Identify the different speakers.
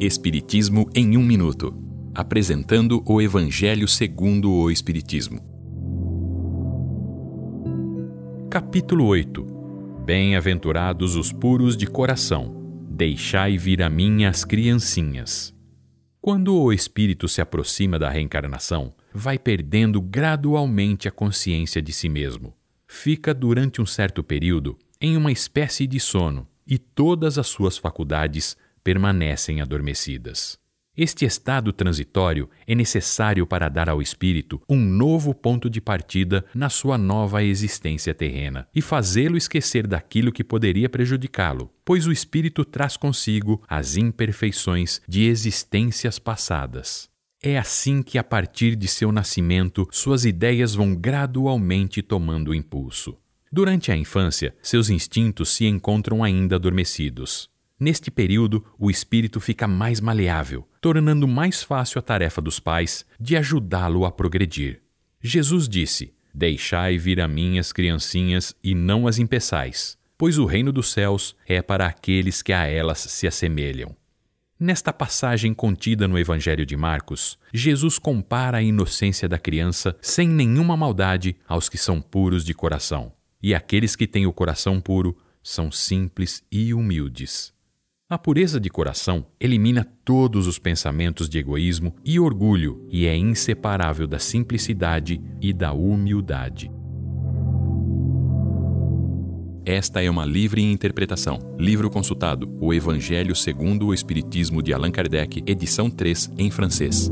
Speaker 1: Espiritismo em um minuto, apresentando o Evangelho segundo o Espiritismo. Capítulo 8. Bem-aventurados os puros de coração, deixai vir a mim as criancinhas. Quando o espírito se aproxima da reencarnação, vai perdendo gradualmente a consciência de si mesmo. Fica durante um certo período em uma espécie de sono e todas as suas faculdades permanecem adormecidas. Este estado transitório é necessário para dar ao espírito um novo ponto de partida na sua nova existência terrena e fazê-lo esquecer daquilo que poderia prejudicá-lo, pois o espírito traz consigo as imperfeições de existências passadas. É assim que, a partir de seu nascimento, suas ideias vão gradualmente tomando impulso. Durante a infância, seus instintos se encontram ainda adormecidos. Neste período, o espírito fica mais maleável, tornando mais fácil a tarefa dos pais de ajudá-lo a progredir. Jesus disse: Deixai vir a mim as criancinhas e não as impeçais, pois o reino dos céus é para aqueles que a elas se assemelham. Nesta passagem contida no Evangelho de Marcos, Jesus compara a inocência da criança sem nenhuma maldade aos que são puros de coração. E aqueles que têm o coração puro são simples e humildes. A pureza de coração elimina todos os pensamentos de egoísmo e orgulho e é inseparável da simplicidade e da humildade. Esta é uma livre interpretação. Livro consultado: O Evangelho segundo o Espiritismo de Allan Kardec, edição 3, em francês.